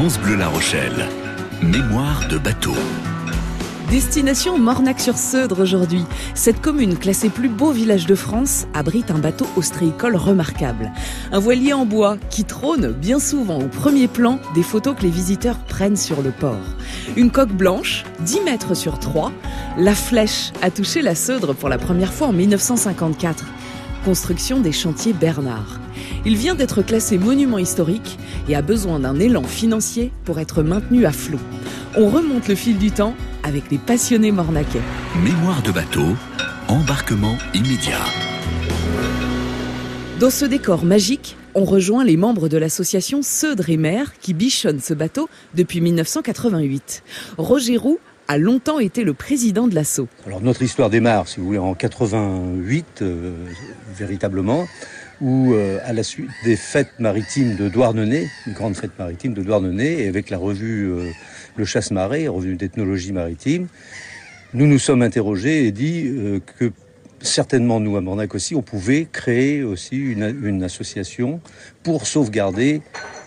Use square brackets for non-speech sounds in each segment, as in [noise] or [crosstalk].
France Bleu La Rochelle. Mémoire de bateau. Destination Mornac-sur-Seudre aujourd'hui. Cette commune, classée plus beau village de France, abrite un bateau ostréicole remarquable. Un voilier en bois qui trône bien souvent au premier plan des photos que les visiteurs prennent sur le port. Une coque blanche, 10 mètres sur 3. La flèche a touché la Seudre pour la première fois en 1954. Construction des chantiers Bernard. Il vient d'être classé monument historique et a besoin d'un élan financier pour être maintenu à flot. On remonte le fil du temps avec les passionnés mornacais. Mémoire de bateau, embarquement immédiat. Dans ce décor magique, on rejoint les membres de l'association Seudre et Mer qui bichonne ce bateau depuis 1988. Roger Roux a longtemps été le président de l'assaut. Alors notre histoire démarre, si vous voulez, en 88, euh, véritablement, où euh, à la suite des fêtes maritimes de Douarnenez, une grande fête maritime de Douarnenez, et avec la revue euh, Le Chasse-Marée, revue d'ethnologie maritime, nous nous sommes interrogés et dit euh, que certainement nous à Mornac aussi, on pouvait créer aussi une, une association pour sauvegarder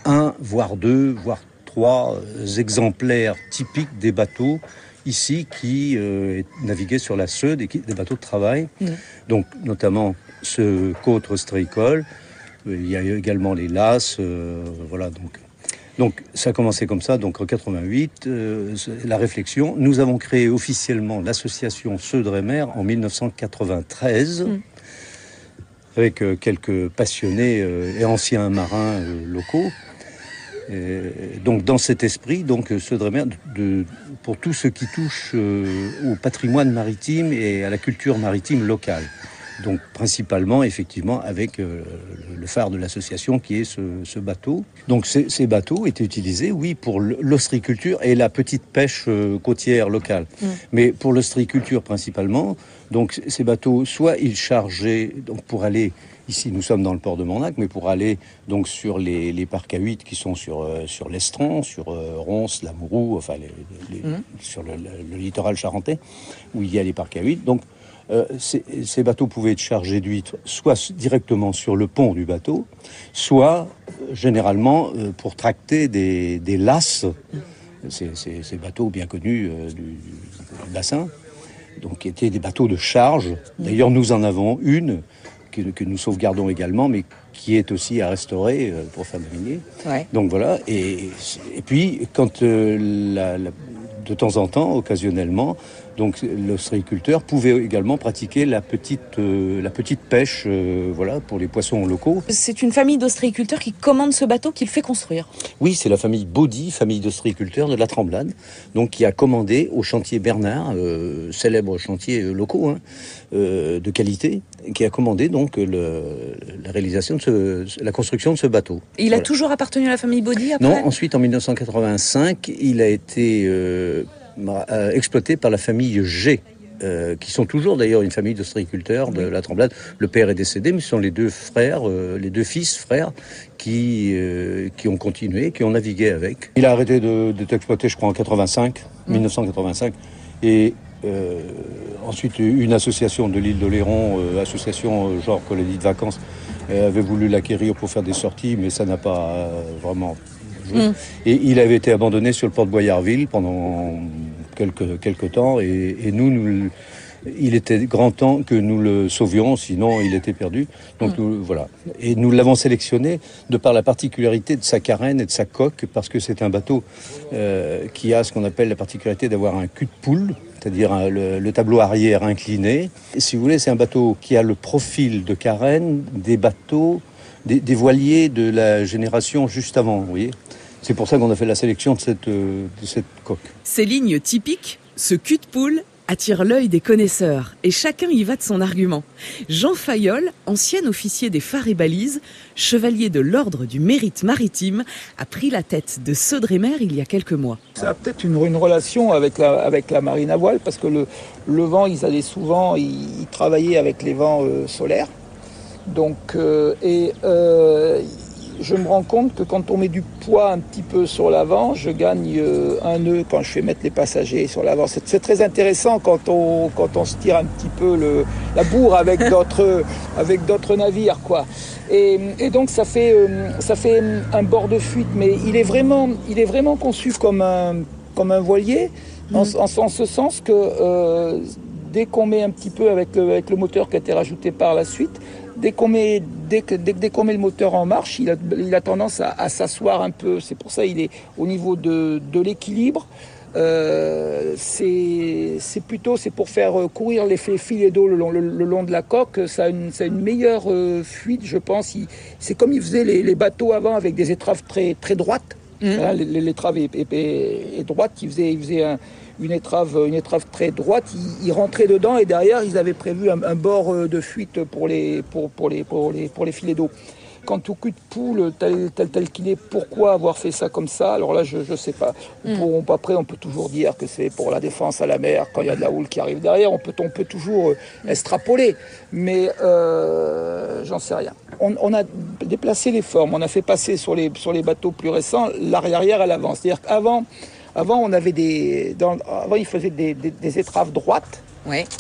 un, voire deux, voire trois exemplaires typiques des bateaux ici qui euh, naviguaient sur la Seude et qui, des bateaux de travail. Mm. Donc notamment ce côte ostréicole. Il y a également les lasses. euh, voilà donc. Donc ça a commencé comme ça, donc en 88, euh, la réflexion. Nous avons créé officiellement l'association Seudre et Mer en 1993, Mm. avec euh, quelques passionnés et anciens marins locaux. Et donc dans cet esprit, donc de, de- pour tout ce qui touche au patrimoine maritime et à la culture maritime locale. Donc principalement, effectivement, avec euh, le- phare de l'association qui est ce, ce bateau. Donc ces, bateaux étaient utilisés, oui, pour l'ostriculture et la petite pêche euh, côtière locale. Mm. Mais pour l'ostriculture principalement, donc ces bateaux, soit ils chargeaient donc pour aller Ici, nous sommes dans le port de Mornac, mais pour aller donc sur les, les parcs à huit qui sont sur, euh, sur l'Estran, sur euh, Ronce, la Mourou, enfin les- les- Mhm. sur le, le- le littoral charentais, où il y a les parcs à huit. Donc, euh, ces, ces bateaux pouvaient être chargés d'huîtres soit directement sur le pont du bateau, soit euh, généralement euh, pour tracter des, des lasses, ces, ces- ces bateaux bien connus du, du bassin, donc qui étaient des bateaux de charge. D'ailleurs, nous en avons une que, que nous sauvegardons également, mais qui est aussi à restaurer pour faire naviguer. Ouais. Donc voilà, et, et puis quand la- la- de temps en temps, occasionnellement, donc l'ostréiculteur pouvait également pratiquer la petite, euh, la petite pêche, euh, voilà, pour les poissons locaux. C'est une famille d'ostréiculteurs qui commande ce bateau, qui le fait construire. Oui, c'est la famille Baudy, famille d'ostréiculteurs de la Tremblade, donc qui a commandé au chantier Bernard, euh, célèbre chantier locaux hein, de qualité, qui a commandé donc le, la réalisation de ce, la construction de ce bateau. Et il a Voilà. toujours appartenu à la famille Baudy après Non, ensuite en 1985, il a été euh, euh, exploité par la famille G. euh, qui sont toujours d'ailleurs une famille d'ostréiculteurs de la Tremblade. Le père est décédé, mais ce sont les deux frères, euh, les deux fils frères, qui, euh, qui ont continué, qui ont navigué avec. Il a arrêté de- d'être exploité, je crois, en 85, 1985. Et euh, ensuite, une association de l'île d'Oléron, euh, association euh, genre colonie de vacances, euh, avait voulu l'acquérir pour faire des sorties, mais ça n'a pas vraiment joué. Mm. Et il avait été abandonné sur le port de Boyarville pendant quelques, quelques temps. Et, et nous, il était grand temps que nous le sauvions, sinon il était perdu. Donc nous, voilà. Et nous l'avons sélectionné de par la particularité de sa carène et de sa coque, parce que c'est un bateau euh, qui a ce qu'on appelle la particularité d'avoir un cul de poule, c'est-à-dire un- le, le tableau arrière incliné. Et si vous voulez, c'est un bateau qui a le profil de carène des bateaux, des, des voiliers de la génération juste avant, vous voyez. C'est pour ça qu'on a fait la sélection de cette, euh, de cette coque. Ces lignes typiques, ce cul de poule, attire l'œil des connaisseurs et chacun y va de son argument. Jean Fayolle, ancien officier des phares et balises, chevalier de l'ordre du mérite maritime, a pris la tête de Seudre-et-Mer il y a quelques mois. Ça a peut-être une, relation avec la, marine à voile parce que le, vent, ils allaient souvent, ils travaillaient avec les vents euh, solaires. Donc, euh, et euh, je me rends compte que quand on met du poids un petit peu sur l'avant, je gagne euh, un nœud quand je fais mettre les passagers sur l'avant. C'est très intéressant quand on, quand on se tire un petit peu le, la bourre avec [laughs] d'autres avec d'autres navires, quoi. Et, et, donc ça fait euh, ça fait un bord de fuite, mais il est vraiment il est vraiment conçu comme un comme un voilier, en, en, en ce sens que euh, dès qu'on met un petit peu avec le, avec le moteur qui a été rajouté par la suite, dès qu'on met, dès que, dès, dès qu'on met le moteur en marche, il a, il a tendance à, à s'asseoir un peu. C'est pour ça il est au niveau de, de l'équilibre. Euh, c'est plutôt c'est pour faire courir les filets d'eau le, le, le, long de la coque. Ça a une, ça a une meilleure euh, fuite, je pense. C'est comme ils faisaient les, les, bateaux avant avec des étraves très, très droites. Mmh. Hein, L'étrave est, est, est, droite. Ils faisaient, ils faisaient un, une étrave, une étrave très droite. Ils, ils, rentraient dedans et derrière, ils avaient prévu un, un bord de fuite pour les, pour, pour les, pour les, pour les filets d'eau. Quant au cul de poule tel, tel, tel qu'il est, pourquoi avoir fait ça comme ça? Alors là, je ne sais pas. Mm. Pour, après, on peut toujours dire que c'est pour la défense à la mer, quand il y a de la houle qui arrive derrière, on peut, on peut toujours euh, extrapoler. Mais euh, j'en sais rien. On, on, a déplacé les formes, on a fait passer sur les, sur les bateaux plus récents l'arrière à l'avant. C'est-à-dire qu'avant, avant, on avait des, avant, ils faisaient des étraves droites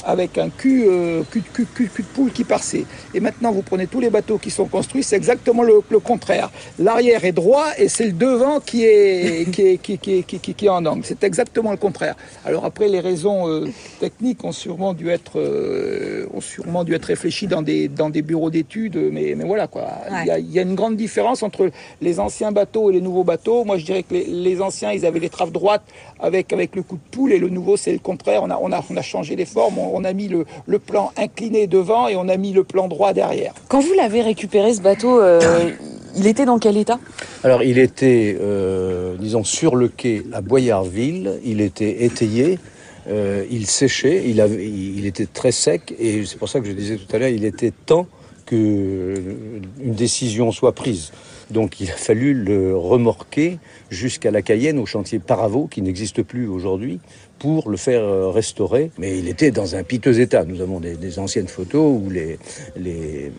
Avec un cul, euh, cul, cul, cul, cul, de poule qui passait. Et maintenant, vous prenez tous les bateaux qui sont construits, c'est exactement le, le contraire. L'arrière est droit et c'est le devant qui est, [laughs] qui est, qui, qui, qui, qui, qui est en angle. C'est exactement le contraire. Alors après, les raisons euh, techniques ont sûrement dû être, euh, ont sûrement dû être réfléchies dans des, dans des bureaux d'études, mais, mais voilà quoi. Ouais. Il, y a, il y a une grande différence entre les anciens bateaux et les nouveaux bateaux. Moi, je dirais que les, les anciens, ils avaient les traves droites avec, avec le coup de poule et le nouveau, c'est le contraire. On a, on a, on a changé les forme, on a mis le, le, plan incliné devant et on a mis le plan droit derrière. Quand vous l'avez récupéré ce bateau, euh, [coughs] il était dans quel état? Alors il était, euh, disons, sur le quai à Boyardville, il était étayé, euh, il séchait, il, avait, il était très sec et c'est pour ça que je disais tout à l'heure, il était temps qu'une décision soit prise. Donc il a fallu le remorquer jusqu'à la Cayenne au chantier Paravaux qui n'existe plus aujourd'hui pour le faire restaurer. Mais il était dans un piteux état. Nous avons des, des anciennes photos où les, les,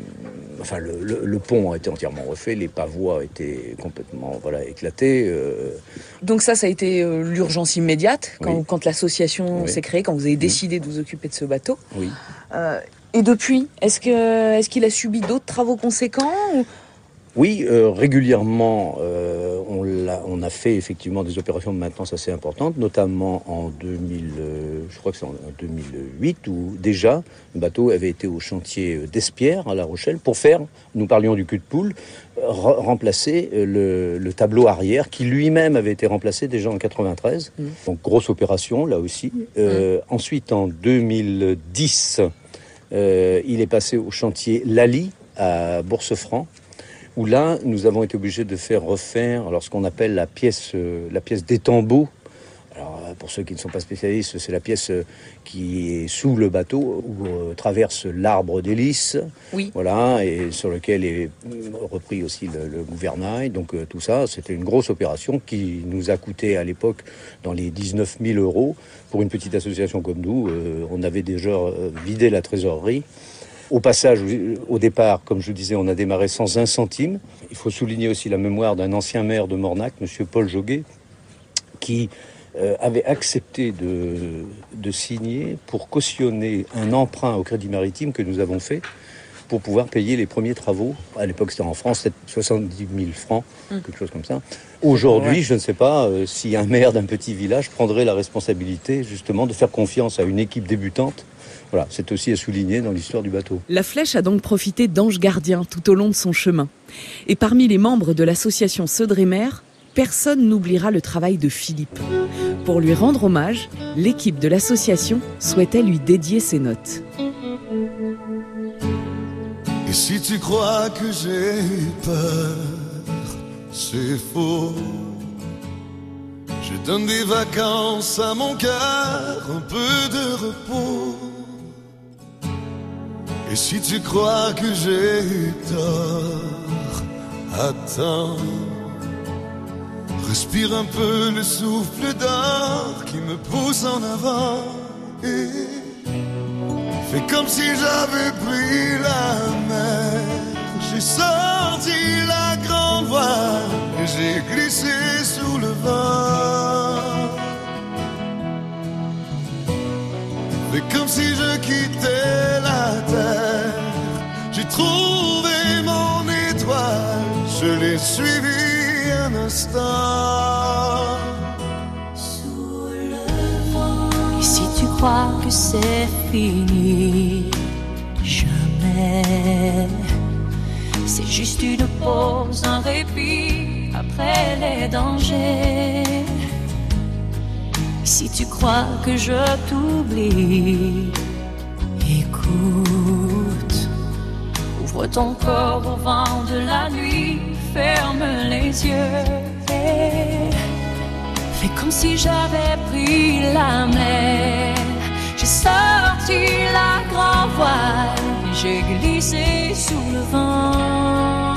enfin le, le, le, pont a été entièrement refait, les pavois étaient complètement voilà éclatés. Euh... Donc ça, ça a été euh, l'urgence immédiate quand, oui. quand l'association oui. s'est créée, quand vous avez décidé de vous occuper de ce bateau. Oui. Euh, et depuis, est-ce que est-ce qu'il a subi d'autres travaux conséquents ou... Oui, euh, régulièrement, euh, on, a, on, a, fait effectivement des opérations de maintenance assez importantes, notamment en 2000, euh, je crois que c'est en 2008, où déjà le bateau avait été au chantier d'Espierre à La Rochelle pour faire, nous parlions du cul de poule, remplacer le, le, tableau arrière qui lui-même avait été remplacé déjà en 93. Mmh. Donc grosse opération là aussi. Mmh. Ensuite, en 2010, il est passé au chantier Lali à Bourse-Franc où là, nous avons été obligés de faire refaire alors, ce qu'on appelle la pièce, euh, la pièce d'étambeau. Alors, euh, pour ceux qui ne sont pas spécialistes, c'est la pièce euh, qui est sous le bateau, où euh, traverse l'arbre d'hélice, oui. voilà, et sur lequel est repris aussi le, le gouvernail. Donc euh, tout ça, c'était une grosse opération qui nous a coûté à l'époque dans les 19 000 euros. Pour une petite association comme nous, on avait déjà vidé la trésorerie. Au passage, au départ, comme je disais, on a démarré sans un centime. Il faut souligner aussi la mémoire d'un ancien maire de Mornac, M. Paul Joguet, qui euh, avait accepté de, de, signer pour cautionner un emprunt au Crédit Maritime que nous avons fait pour pouvoir payer les premiers travaux. À l'époque, c'était en France, c'était 70 000 francs, mmh. quelque chose comme ça. Aujourd'hui, ouais. je ne sais pas euh, si un maire d'un petit village prendrait la responsabilité justement de faire confiance à une équipe débutante voilà, c'est aussi à souligner dans l'histoire du bateau. La flèche a donc profité d'ange gardien tout au long de son chemin. Et parmi les membres de l'association Seudremer, personne n'oubliera le travail de Philippe. Pour lui rendre hommage, l'équipe de l'association souhaitait lui dédier ses notes. Et si tu crois que j'ai peur, c'est faux. Je donne des vacances à mon cœur, un peu de repos. Et si tu crois que j'ai tort, attends. Respire un peu le souffle d'or qui me pousse en avant. Et fais comme si j'avais que c'est fini, jamais. C'est juste une pause, un répit après les dangers. Si tu crois que je t'oublie, écoute. Ouvre ton corps au vent de la nuit, ferme les yeux. et Fais comme si j'avais pris la mer. J'ai sorti la grand voile, j'ai glissé sous le vent.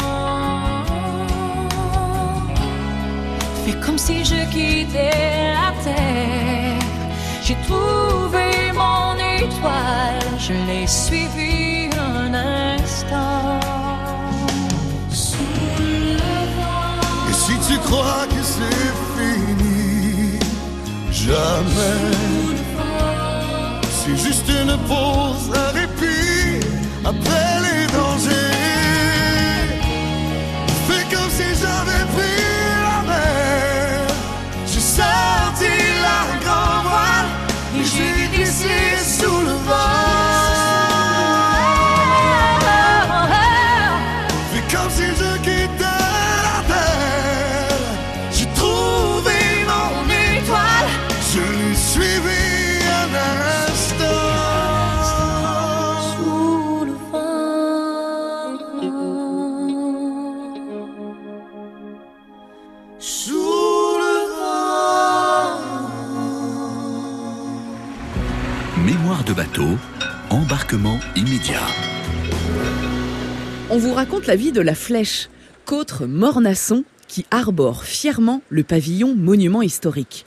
Fais comme si je quittais la terre. J'ai trouvé mon étoile, je l'ai suivi un instant. Sous le. Et si tu crois que c'est fini, jamais. C'est juste une pause, un répit après les immédiat. On vous raconte la vie de la Flèche, qu'autre Mornasson qui arbore fièrement le pavillon monument historique.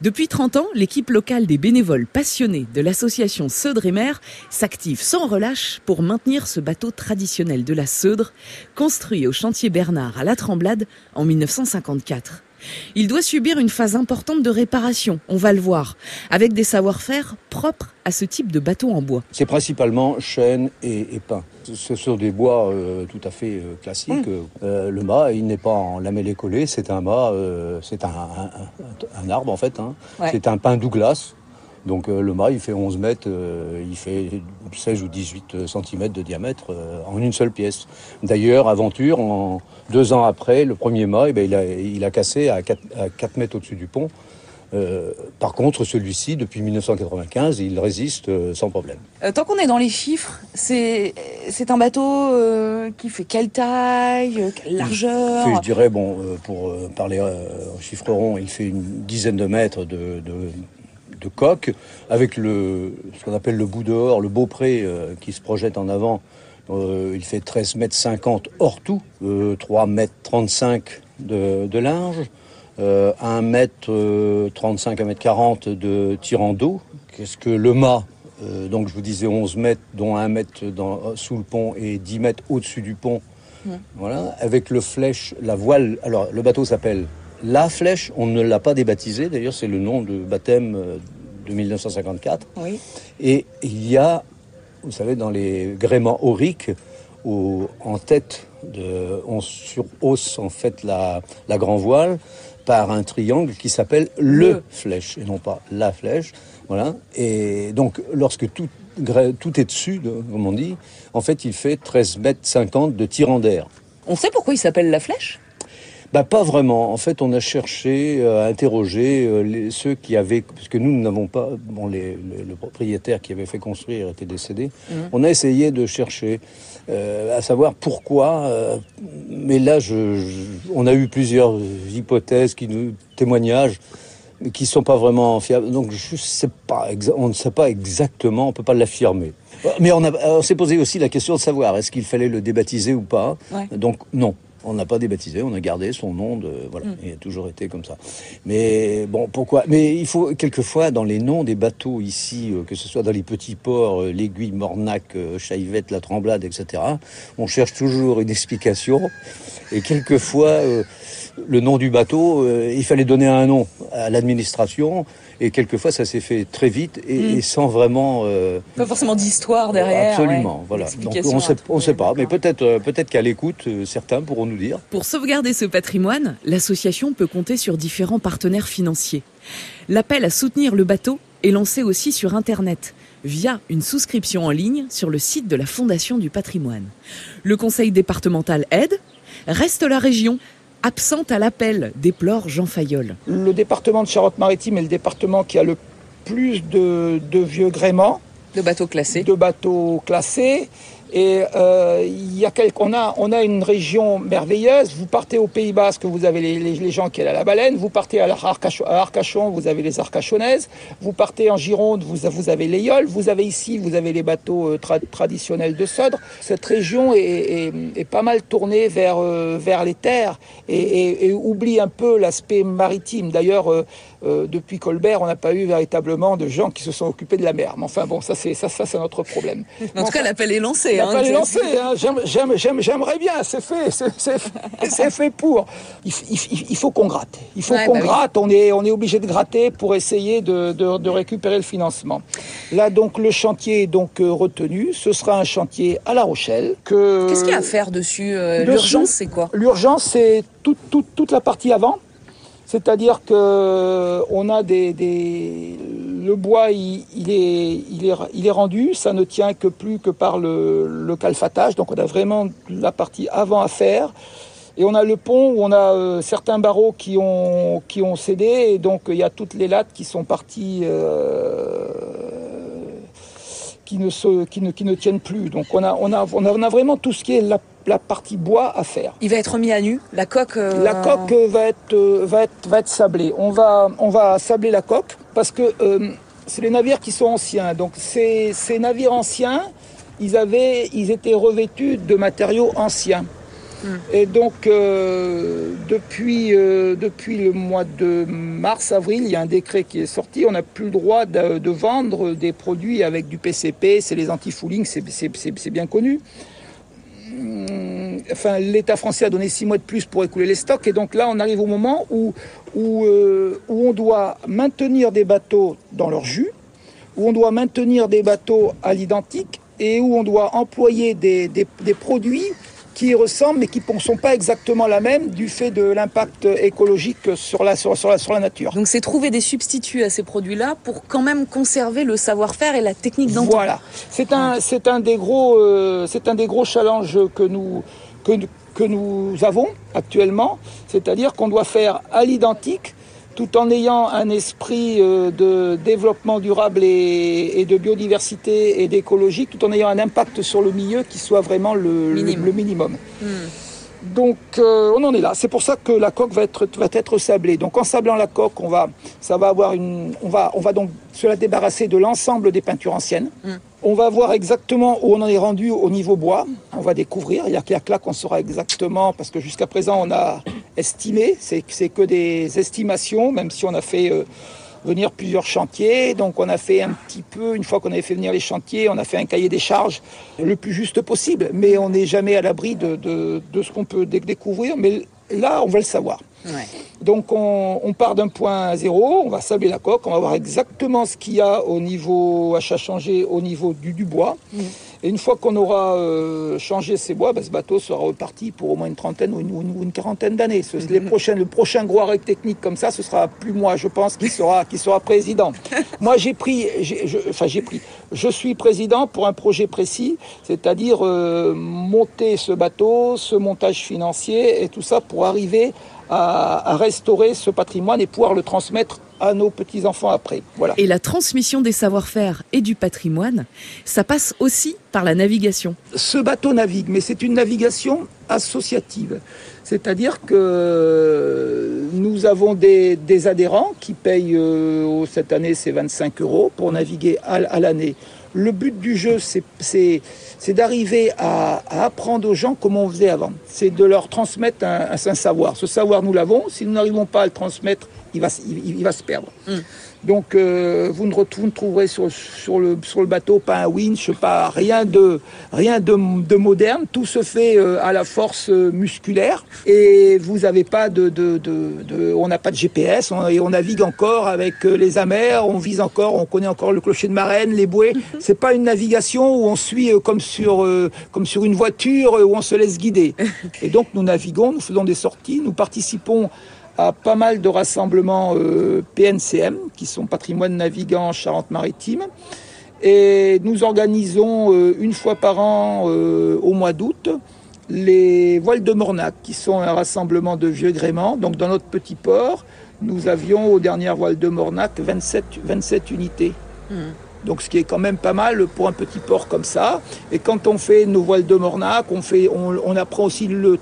Depuis 30 ans, l'équipe locale des bénévoles passionnés de l'association Seudre et Mer s'active sans relâche pour maintenir ce bateau traditionnel de la Seudre, construit au chantier Bernard à La Tremblade en 1954. Il doit subir une phase importante de réparation, on va le voir, avec des savoir-faire propres à ce type de bateau en bois. C'est principalement chêne et, et pin. Ce sont des bois euh, tout à fait euh, classiques. Euh, le mât, il n'est pas en lamellé collé, c'est un mât, c'est un, un- un- un arbre en fait. hein. Ouais. C'est un pin Douglas. Donc le mât, il fait 11 mètres, il fait 16 ou 18 cm de diamètre en une seule pièce. D'ailleurs, Aventure, en, deux ans après, le premier mât, eh ben, il, a, il a cassé à 4, à 4 mètres au-dessus du pont. Euh, par contre, celui-ci, depuis 1995, il résiste euh, sans problème. Euh, tant qu'on est dans les chiffres, c'est un bateau qui fait quelle taille, quelle largeur? Fait, je dirais, bon, pour parler en chiffre rond, il fait une dizaine de mètres de, de, de coque, avec le, ce qu'on appelle le bout dehors, le beaupré qui se projette en avant. Euh, il fait 13 mètres 50 hors tout, euh, 3 mètres 35 de, de large, euh, 1 mètre euh, 35, 1 mètre 40 de tirant d'eau. Qu'est-ce que le mât euh, donc je vous disais 11 mètres, dont 1 mètre dans, sous le pont et 10 mètres au-dessus du pont. Voilà, avec le flèche, la voile. Alors, le bateau s'appelle La Flèche. On ne l'a pas débaptisé. D'ailleurs, c'est le nom de baptême euh, de 1954. Oui. Et il y a, vous savez, dans les gréements auriques, au- en tête, de, on surhausse en fait la, la grand voile par un triangle qui s'appelle le, flèche et non pas la flèche. Voilà. Et donc, lorsque tout, tout est dessus, de- comme on dit, en fait, il fait 13 mètres 50 de tirant d'air. On sait pourquoi il s'appelle la flèche? Bah pas vraiment. En fait, on a cherché euh, à interroger euh, les- ceux qui avaient, parce que nous nous n'avons pas, bon, les, le, le propriétaire qui avait fait construire était décédé. On a essayé de chercher euh, à savoir pourquoi. euh, mais là, je, je- on a eu plusieurs hypothèses qui nous témoignages mais qui sont pas vraiment fiables. Donc je sais pas, on ne sait pas exactement, on peut pas l'affirmer. Mais on, s'est posé aussi la question de savoir est-ce qu'il fallait le débaptiser ou pas. Ouais. Donc non. On n'a pas débaptisé, on a gardé son nom de voilà, il a toujours été comme ça. Mais bon, pourquoi? Mais il faut quelquefois dans les noms des bateaux ici, euh, que ce soit dans les petits ports, euh, l'Aiguille, Mornac, euh, Chaivette, la Tremblade, etc. On cherche toujours une explication. Et quelquefois, le nom du bateau, il fallait donner un nom à l'administration. Et quelquefois, ça s'est fait très vite et, Mm. et sans vraiment. euh, Pas forcément d'histoire derrière. Absolument, ouais, voilà. Donc on sait, on sait pas, mais peut-être, euh, peut-être qu'à l'écoute, euh, certains pourront nous dire. Pour sauvegarder ce patrimoine, l'association peut compter sur différents partenaires financiers. L'appel à soutenir le bateau est lancé aussi sur Internet, via une souscription en ligne sur le site de la Fondation du patrimoine. Le conseil départemental aide, reste la région, absente à l'appel, déplore Jean Fayolle. Le département de Charente-Maritime est le département qui a le plus de, de vieux gréements. De bateaux classés. de bateaux classés. Et euh, y a quelques, on, a, on a une région merveilleuse. Vous partez au Pays Basque, vous avez les, les, gens qui à la baleine. Vous partez à, Arcachon, vous avez les Arcachonnaises. Vous partez en Gironde, vous, avez les Yoles. Vous avez ici, vous avez les bateaux euh, tra- traditionnels de Sodre. Cette région est, est, est pas mal tournée vers, euh, vers les terres et, et, et oublie un peu l'aspect maritime. D'ailleurs, euh, euh, depuis Colbert, on n'a pas eu véritablement de gens qui se sont occupés de la mer. Mais enfin bon, ça c'est ça, ça c'est notre problème. [laughs] En tout cas, l'appel est lancé. L'appel hein, est lancé. hein. J'aime- j'aime- j'aime- J'aimerais bien. C'est fait. c'est- fait pour. Il, faut qu'on gratte. Il faut Ouais, qu'on bah oui. gratte. On est on est obligé de gratter pour essayer de, de- de récupérer le financement. Là donc le chantier est donc euh, retenu. Ce sera un chantier à La Rochelle. Que Qu'est-ce qu'il y a à faire dessus euh, dessus, L'urgence, c'est quoi? L'urgence, c'est toute, toute, toute la partie avant. C'est-à-dire que on a des, des- le bois, il, est, il, est, il est rendu, ça ne tient que plus que par le, le calfatage. Donc on a vraiment la partie avant à faire. Et on a le pont où on a euh, certains barreaux qui ont, qui ont cédé. Et donc il y a toutes les lattes qui sont parties, euh, qui, ne se, qui, ne, qui ne tiennent plus. Donc on a, on, a, on, a, on a vraiment tout ce qui est la, la partie bois à faire. Il va être mis à nu. La coque. euh, La coque euh, va être, euh, va être, va être sablée. On va, on va sabler la coque parce que euh, c'est les navires qui sont anciens. Donc ces, ces navires anciens, ils, avaient, ils étaient revêtus de matériaux anciens. Et donc, euh, depuis, euh, depuis le mois de mars-avril, il y a un décret qui est sorti. On n'a plus le droit de, de vendre des produits avec du PCP. C'est les anti-fouling, c'est- c'est c'est- c'est bien connu. Hum, Enfin, l'État français a donné six mois de plus pour écouler les stocks. Et donc là, on arrive au moment euh, où on doit maintenir des bateaux dans leur jus, où on doit maintenir des bateaux à l'identique et où on doit employer des produits qui ressemblent mais qui ne sont pas exactement la même du fait de l'impact écologique sur la, sur, sur la, sur la nature. Donc c'est trouver des substituts à ces produits-là pour quand même conserver le savoir-faire et la technique d'antan. Voilà, c'est un, c'est un des gros, euh, c'est un des gros challenges que nous, que, que nous avons actuellement, c'est-à-dire qu'on doit faire à l'identique, tout en ayant un esprit euh, de développement durable et, de biodiversité et d'écologie, tout en ayant un impact sur le milieu qui soit vraiment le, minimum. Hmm. Donc euh, on en est là. C'est pour ça que la coque va être, va être sablée. Donc en sablant la coque, on va, ça va avoir une, on va, on va donc se la débarrasser de l'ensemble des peintures anciennes. On va voir exactement où on en est rendu au niveau bois. On va découvrir. Il y a, il y a que là qu'on saura exactement, parce que jusqu'à présent on a estimé. C'est c'est que des estimations, même si on a fait euh, venir plusieurs chantiers. Donc on a fait un petit peu, une fois qu'on avait fait venir les chantiers, on a fait un cahier des charges le plus juste possible. Mais on n'est jamais à l'abri de, de- de ce qu'on peut dé- découvrir. Mais là, on va le savoir. Ouais. Donc on, on part d'un point zéro, on va sabler la coque, on va voir exactement ce qu'il y a au niveau achat changé au niveau du, du bois. Et une fois qu'on aura euh, changé ces bois, ben, ce bateau sera reparti pour au moins une trentaine ou une, quarantaine d'années. Les prochaines, le prochain gros arrêt technique comme ça, ce sera plus moi, je pense, qui sera, qui sera président. [laughs] moi, j'ai pris, je- enfin j'ai pris, je suis président pour un projet précis, c'est-à-dire euh, monter ce bateau, ce montage financier et tout ça pour arriver à, à restaurer ce patrimoine et pouvoir le transmettre à nos petits-enfants après. Voilà. Et la transmission des savoir-faire et du patrimoine, ça passe aussi par la navigation. ce bateau navigue, mais c'est une navigation associative. C'est-à-dire que nous avons des, des adhérents qui payent, euh, cette année, c'est 25 euros pour naviguer à, à l'année Le but du jeu, c'est d'arriver à, apprendre aux gens comment on faisait avant. C'est de leur transmettre un, un, savoir. Ce savoir, nous l'avons. Si nous n'arrivons pas à le transmettre, il va, il, va se perdre. Mm. Donc euh, vous, ne, vous, ne, trouverez sur, sur, le, sur le bateau pas un winch, pas rien de rien de, de moderne. Tout se fait euh, à la force euh, musculaire et vous n'avez pas de, de, de, on n'a pas de GPS on, et on navigue encore avec les amers, on vise encore, on connaît encore le clocher de marraine, les bouées. C'est pas une navigation où on suit comme sur comme sur une voiture où on se laisse guider. Et donc nous naviguons, nous faisons des sorties, nous participons à pas mal de rassemblements euh, PNCM, qui sont patrimoine navigant Charente-Maritime. Et nous organisons euh, une fois par an, euh, au mois d'août, les voiles de Mornac, qui sont un rassemblement de vieux gréments. Donc dans notre petit port, nous avions aux dernières voiles de Mornac 27, 27 unités. Mmh donc ce qui est quand même pas mal pour un petit port comme ça. Et quand on fait nos voiles de Mornac, on, fait, on, apprend aussi le,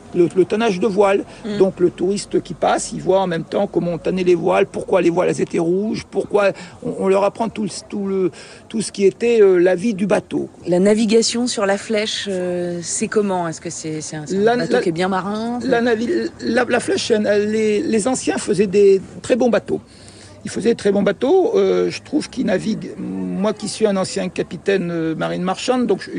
tonnage de voiles. Mm. Donc le touriste qui passe, il voit en même temps comment on tannait les voiles, pourquoi les voiles étaient rouges, pourquoi on, leur apprend tout, tout, le, tout ce qui était euh, la vie du bateau. La navigation sur la flèche, euh, c'est comment? Est-ce que c'est un, bateau qui est bien marin? La, la, flèche, les, les anciens faisaient des très bons bateaux. Il faisait très bons bateaux. Euh, je trouve qu'il navigue, moi qui suis un ancien capitaine euh, marine marchande, donc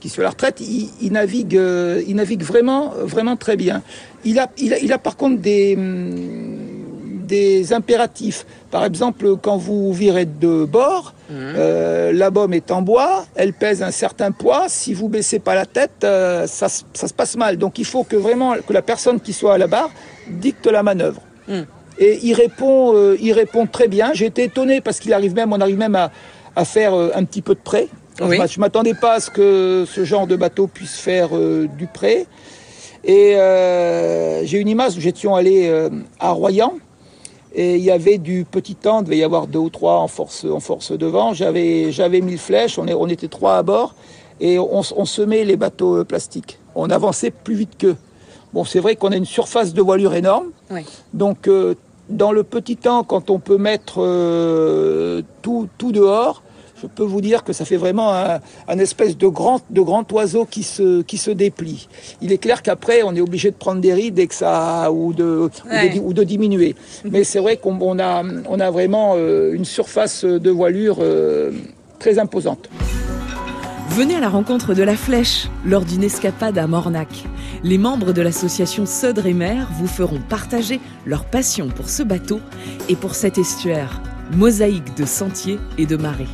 qui suis à la retraite, il, navigue, euh, il navigue vraiment, vraiment très bien. Il a, il a, par contre des, mm, des impératifs. Par exemple, quand vous virez de bord, mmh. la bombe est en bois, elle pèse un certain poids. Si vous baissez pas la tête, ça, ça, se passe mal. Donc il faut que vraiment que la personne qui soit à la barre dicte la manœuvre. Mmh. Et il répond, euh, il répond très bien. J'ai été étonné parce qu'il arrive même, on arrive même à, à faire euh, un petit peu de prêt. Oui. Je m'attendais pas à ce que ce genre de bateau puisse faire euh, du prêt. Et j'ai une image où j'étions allé à Royan et il y avait du petit temps, il devait y avoir deux ou trois en force, en force devant. J'avais, j'avais mille flèches, on, est, on était trois à bord et on, on semait les bateaux plastiques. On avançait plus vite qu'eux. Bon, c'est vrai qu'on a une surface de voilure énorme. Donc, euh, dans le petit temps, quand on peut mettre euh, tout, tout dehors, je peux vous dire que ça fait vraiment un, espèce de grand, de grand oiseau qui se, qui se déplie. Il est clair qu'après, on est obligé de prendre des rides et que ça, ou, de, ou, de, diminuer. Mais c'est vrai qu'on a, on a vraiment euh, une surface de voilure très imposante. Venez à la rencontre de la flèche lors d'une escapade à Mornac. Les membres de l'association Sodre et Mer vous feront partager leur passion pour ce bateau et pour cet estuaire, mosaïque de sentiers et de marées.